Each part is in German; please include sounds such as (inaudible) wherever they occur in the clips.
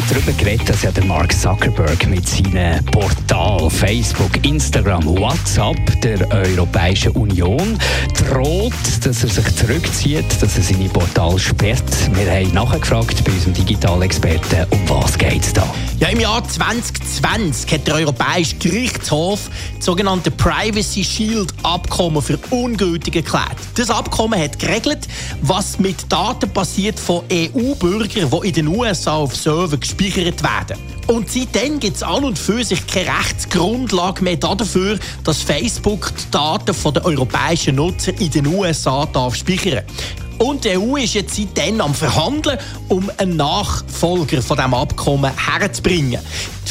heute darüber geredet, dass ja der Mark Zuckerberg mit seinen Portalen Facebook, Instagram, WhatsApp der Europäischen Union droht, dass er sich zurückzieht, dass er seine Portale sperrt. Wir haben nachgefragt bei unserem Digitalexperten, um was geht es da? Ja, im Jahr 2020 hat der Europäische Gerichtshof das sogenannte Privacy Shield Abkommen für ungültig erklärt. Das Abkommen hat geregelt, was mit Daten passiert von EU-Bürgern, die in den USA auf Server gespeichert werden. Und seitdem gibt es an und für sich keine Rechtsgrundlage mehr dafür, dass Facebook die Daten der europäischen Nutzer in den USA darf speichern und die EU ist jetzt seitdem am Verhandeln, um einen Nachfolger von diesem Abkommen herzubringen.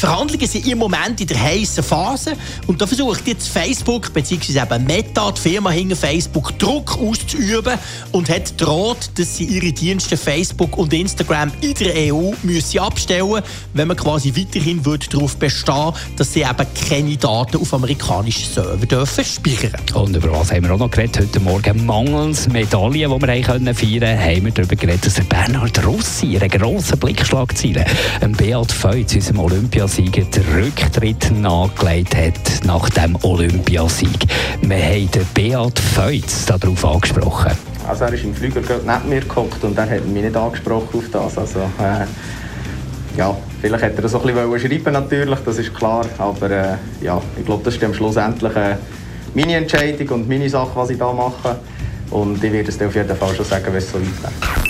Die Verhandlungen sind im Moment in der heißen Phase und da versucht jetzt Facebook bzw. Meta, die Firma hinter Facebook, Druck auszuüben und hat droht, dass sie ihre Dienste Facebook und Instagram in der EU müssen abstellen, wenn man quasi weiterhin wird darauf bestehen, dass sie eben keine Daten auf amerikanischen Server dürfen speichern. Und über was haben wir auch noch geredet heute Morgen? Mangels Medaillen, die wir haben können feiern haben wir darüber geredet, dass der Bernhard Rossi einen grossen Blickschlagziele Beat Feutz, unserem Olympiasieger, den Rücktritt nachgelegt hat nach dem Olympiasieg. Wir haben Beat Feutz darauf angesprochen. Also er ist im Flüger neben mir gehockt und er hat mich nicht angesprochen auf das. Also, äh, ja, vielleicht hätte er das so ein bisschen schreiben natürlich, das ist klar. Aber äh, ja, ich glaube, das ist am Schluss endlich äh, meine Entscheidung und meine Sache, was ich da mache. Und ich werde es dir auf jeden Fall schon sagen, wenn es so weit wäre.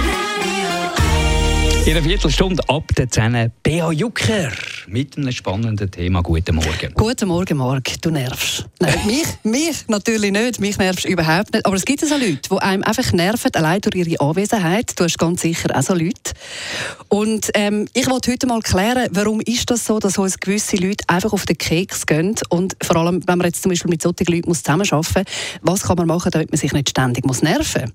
In einer Viertelstunde ab der 10 Bea Jucker mit einem spannenden Thema. Guten Morgen. Guten Morgen, Marc. Du nervst. Nein, (laughs) mich, mich natürlich nicht. Mich nervst überhaupt nicht. Aber es gibt so Leute, die einem einfach nerven, allein durch ihre Anwesenheit. Du hast ganz sicher auch so Leute. Und ähm, ich wollte heute mal klären, warum ist das so, dass uns gewisse Leute einfach auf den Keks gehen. Und vor allem, wenn man jetzt zum Beispiel mit solchen Leuten zusammenarbeiten muss, was kann man machen, damit man sich nicht ständig muss nerven muss?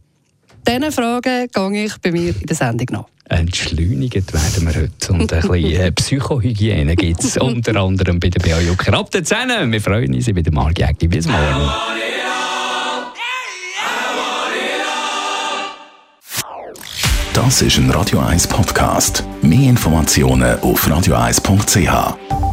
Diesen Fragen gehe ich bei mir in der Sendung nach. Entschleunigt werden wir heute. Und ein bisschen äh, (laughs) Psychohygiene gibt es unter anderem bei der BA Jucker. Ab der 10. Wir freuen uns bei der Marc Jäcki. Bis morgen. Das ist ein Radio 1 Podcast. Mehr Informationen auf radio1.ch.